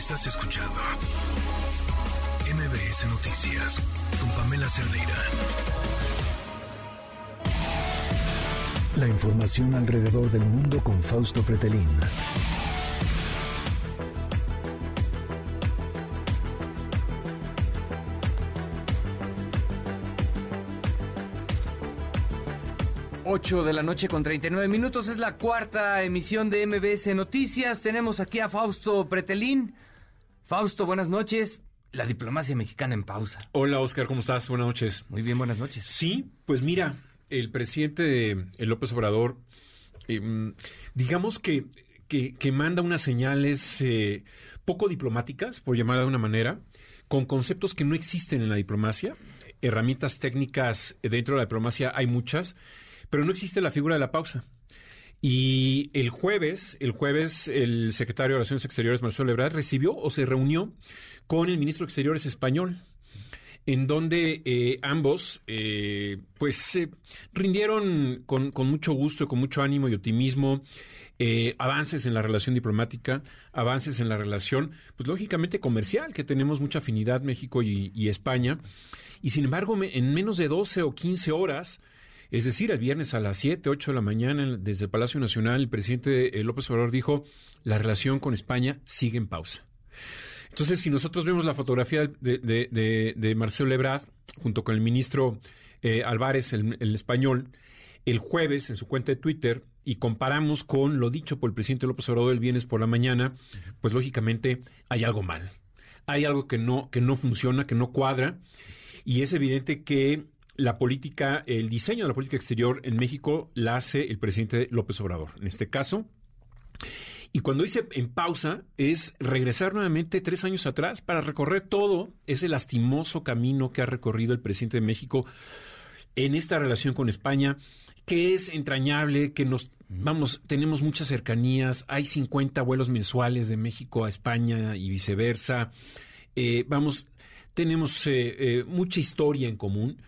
Estás escuchando MBS Noticias con Pamela Cerdeira. La información alrededor del mundo con Fausto Pretelín. 8 de la noche con 39 minutos. Es la cuarta emisión de MBS Noticias. Tenemos aquí a Fausto Pretelín. Fausto, buenas noches. La diplomacia mexicana en pausa. Hola, Oscar, ¿cómo estás? Buenas noches. Muy bien, buenas noches. Sí, pues mira, el presidente el López Obrador, em, digamos que, que, manda unas señales eh, poco diplomáticas, por llamarla de una manera, con conceptos que no existen en la diplomacia. Herramientas técnicas dentro de la diplomacia hay muchas pero no existe la figura de la pausa. Y el jueves, el jueves, el secretario de Relaciones Exteriores, Marcelo Ebrard, recibió o se reunió con el ministro de Exteriores español, en donde eh, ambos, eh, pues, rindieron con, mucho gusto, con mucho ánimo y optimismo, eh, avances en la relación diplomática, avances en la relación, pues, lógicamente comercial, que tenemos mucha afinidad México y, y España. Y sin embargo, en menos de 12 o 15 horas, es decir, el viernes a las 7, 8 de la mañana, desde el Palacio Nacional, el presidente López Obrador dijo, la relación con España sigue en pausa. Entonces, si nosotros vemos la fotografía de, Marcelo Lebrad, junto con el ministro eh, Álvarez, el, español, el jueves en su cuenta de Twitter, y comparamos con lo dicho por el presidente López Obrador el viernes por la mañana, pues lógicamente hay algo mal. Hay algo que no, que no funciona, que no cuadra, y es evidente que la política, el diseño de la política exterior en México la hace el presidente López Obrador. En este caso, y cuando dice en pausa, es regresar nuevamente tres años atrás para recorrer todo ese lastimoso camino que ha recorrido el presidente de México en esta relación con España, que es entrañable, que nos, vamos, tenemos muchas cercanías, hay 50 vuelos mensuales de México a España y viceversa, eh, vamos, tenemos eh, eh, mucha historia en común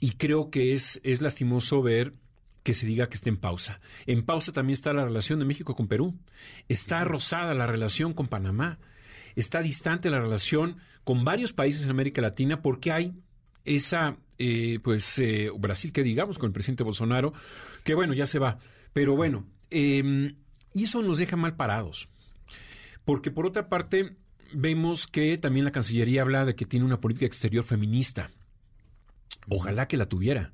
y creo que es, es lastimoso ver que se diga que está en pausa. En pausa también está la relación de México con Perú. Está rosada la relación con Panamá. Está distante la relación con varios países en América Latina porque hay esa, eh, pues, eh, Brasil, que digamos, con el presidente Bolsonaro, que bueno, ya se va. Pero bueno, em, y eso nos deja mal parados. Porque por otra parte, vemos que también la Cancillería habla de que tiene una política exterior feminista. Ojalá que la tuviera.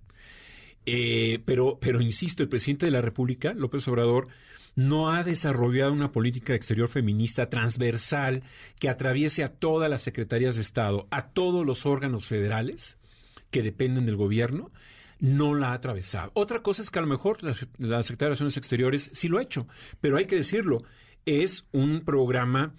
Eh, pero, pero insisto, el presidente de la República, López Obrador, no ha desarrollado una política exterior feminista transversal que atraviese a todas las secretarías de Estado, a todos los órganos federales que dependen del gobierno, no la ha atravesado. Otra cosa es que a lo mejor la, la Secretaría de Relaciones Exteriores sí lo ha hecho, pero hay que decirlo, es un programa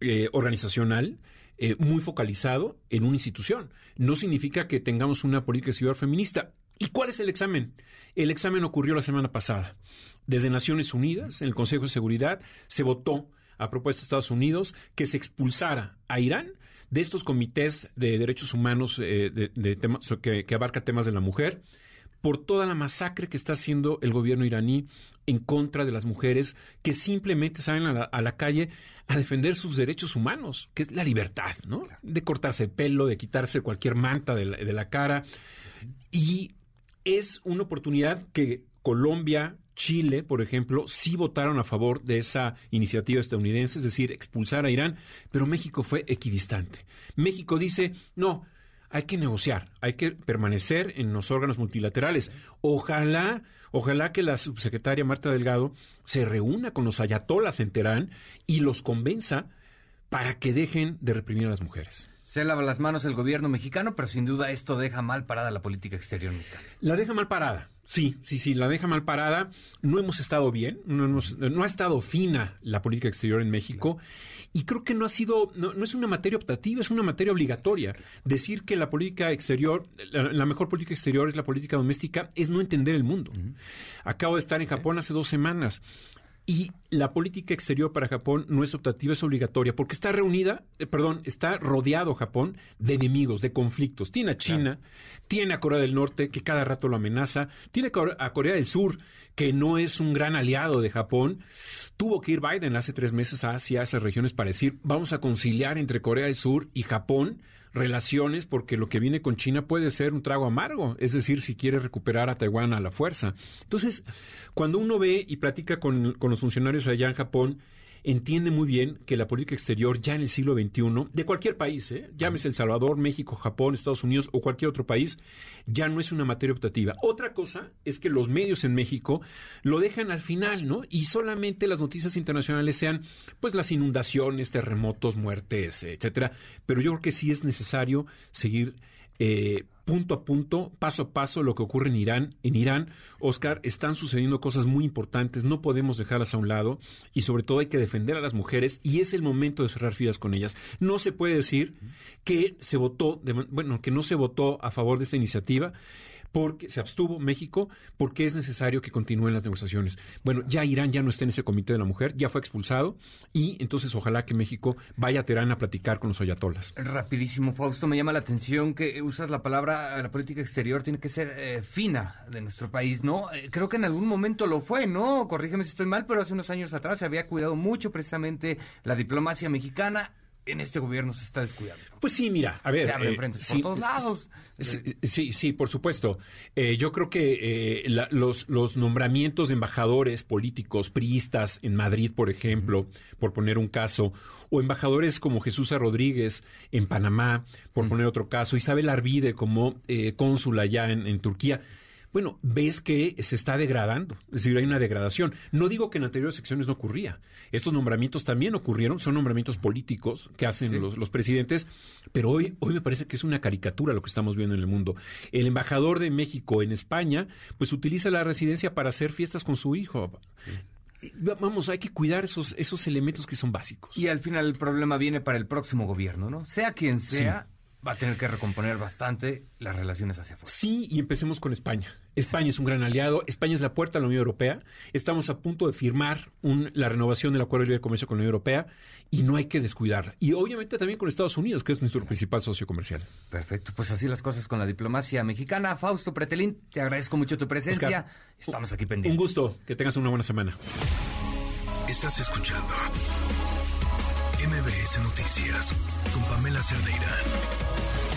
eh, organizacional eh, muy focalizado en una institución. No significa que tengamos una política exterior feminista. ¿Y cuál es el examen? El examen ocurrió la semana pasada. Desde Naciones Unidas, en el Consejo de Seguridad, se votó a propuesta de Estados Unidos que se expulsara a Irán de estos comités de derechos humanos eh, de, temas, que, que abarca temas de la mujer por toda la masacre que está haciendo el gobierno iraní en contra de las mujeres que simplemente salen a la, calle a defender sus derechos humanos, que es la libertad, ¿no? De cortarse el pelo, de quitarse cualquier manta de la, de la cara. Y es una oportunidad que Colombia, Chile, por ejemplo, sí votaron a favor de esa iniciativa estadounidense, es decir, expulsar a Irán, pero México fue equidistante. México dice, no, hay que negociar, hay que permanecer en los órganos multilaterales. Ojalá, ojalá que la subsecretaria Marta Delgado se reúna con los ayatolas en Teherán y los convenza para que dejen de reprimir a las mujeres. Se lava las manos el gobierno mexicano, pero sin duda esto deja mal parada la política exterior mexicana. La deja mal parada. Sí, sí, sí, la deja mal parada. No hemos estado bien, no, no ha estado fina la política exterior en México y creo que no ha sido, no, es una materia optativa, es una materia obligatoria. Decir que la política exterior, la, mejor política exterior es la política doméstica, es no entender el mundo. Acabo de estar en Japón hace dos semanas Y la política exterior para Japón no es optativa, es obligatoria, porque está reunida, eh, perdón, está rodeado Japón de enemigos, de conflictos. Tiene a China, tiene a Corea del Norte, que cada rato lo amenaza, tiene a Corea del Sur, que no es un gran aliado de Japón. Tuvo que ir Biden hace tres meses a Asia, a esas regiones, para decir, vamos a conciliar entre Corea del Sur y Japón relaciones porque lo que viene con China puede ser un trago amargo, es decir, si quiere recuperar a Taiwán a la fuerza. Entonces, cuando uno ve y platica con, con los funcionarios allá en Japón, entiende muy bien que la política exterior ya en el siglo XXI, de cualquier país, ¿eh? llámese El Salvador, México, Japón, Estados Unidos o cualquier otro país, ya no es una materia optativa. Otra cosa es que los medios en México lo dejan al final, ¿no? Y solamente las noticias internacionales sean, pues, las inundaciones, terremotos, muertes, etcétera. Pero yo creo que sí es necesario seguir eh, punto a punto, paso a paso, lo que ocurre en Irán. En Irán, Oscar, están sucediendo cosas muy importantes, no podemos dejarlas a un lado y sobre todo hay que defender a las mujeres y es el momento de cerrar filas con ellas. No se puede decir que se votó, bueno, que no se votó a favor de esta iniciativa porque se abstuvo México porque es necesario que continúen las negociaciones. Bueno, ya Irán ya no está en ese comité de la mujer, ya fue expulsado y entonces ojalá que México vaya a Teherán a platicar con los ayatolas. Rapidísimo, Fausto, me llama la atención que usas la palabra la política exterior tiene que ser eh, fina de nuestro país, ¿no? Eh, creo que en algún momento lo fue, ¿no? Corrígeme si estoy mal, pero hace unos años atrás se había cuidado mucho precisamente la diplomacia mexicana en este gobierno se está descuidando. Pues sí, mira, a ver. Se abren eh, por todos lados. Sí, sí, por supuesto. Eh, yo creo que eh, los, los nombramientos de embajadores políticos, priistas en Madrid, por ejemplo, por poner un caso, o embajadores como Jesús Rodríguez en Panamá, por poner otro caso, Isabel Arvide como cónsul allá en Turquía bueno, ves que se está degradando, es decir, hay una degradación. No digo que en anteriores secciones no ocurría. Estos nombramientos también ocurrieron, son nombramientos políticos que hacen los, los, presidentes, pero hoy, hoy me parece que es una caricatura lo que estamos viendo en el mundo. El embajador de México en España, pues utiliza la residencia para hacer fiestas con su hijo. Vamos, hay que cuidar esos, esos elementos que son básicos. Y al final el problema viene para el próximo gobierno, ¿no? Sea quien sea, va a tener que recomponer bastante las relaciones hacia afuera. Sí, y empecemos con España. España es un gran aliado, España es la puerta a la Unión Europea. Estamos a punto de firmar la renovación del Acuerdo de Libre Comercio con la Unión Europea y no hay que descuidar. Y obviamente también con Estados Unidos, que es nuestro principal socio comercial. Perfecto, pues así las cosas con la diplomacia mexicana. Fausto Pretelín, te agradezco mucho tu presencia. Estamos aquí pendientes. Un gusto, que tengas una buena semana. Estás escuchando MBS Noticias con Pamela Cerdeira.